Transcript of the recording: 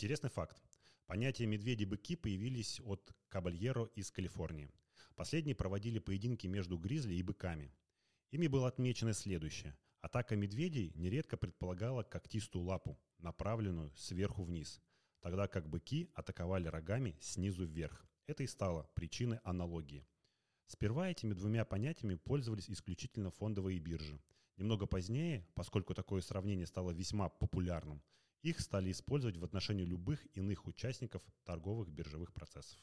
Интересный факт. Понятие «медведи-быки» появились от Кабальеро из Калифорнии. Последние проводили поединки между гризли и быками. Ими было отмечено следующее. Атака медведей нередко предполагала когтистую лапу, направленную сверху вниз, тогда как быки атаковали рогами снизу вверх. Это и стало причиной аналогии. Сперва этими двумя понятиями пользовались исключительно фондовые биржи. Немного позднее, поскольку такое сравнение стало весьма популярным, их стали использовать в отношении любых иных участников торговых биржевых процессов.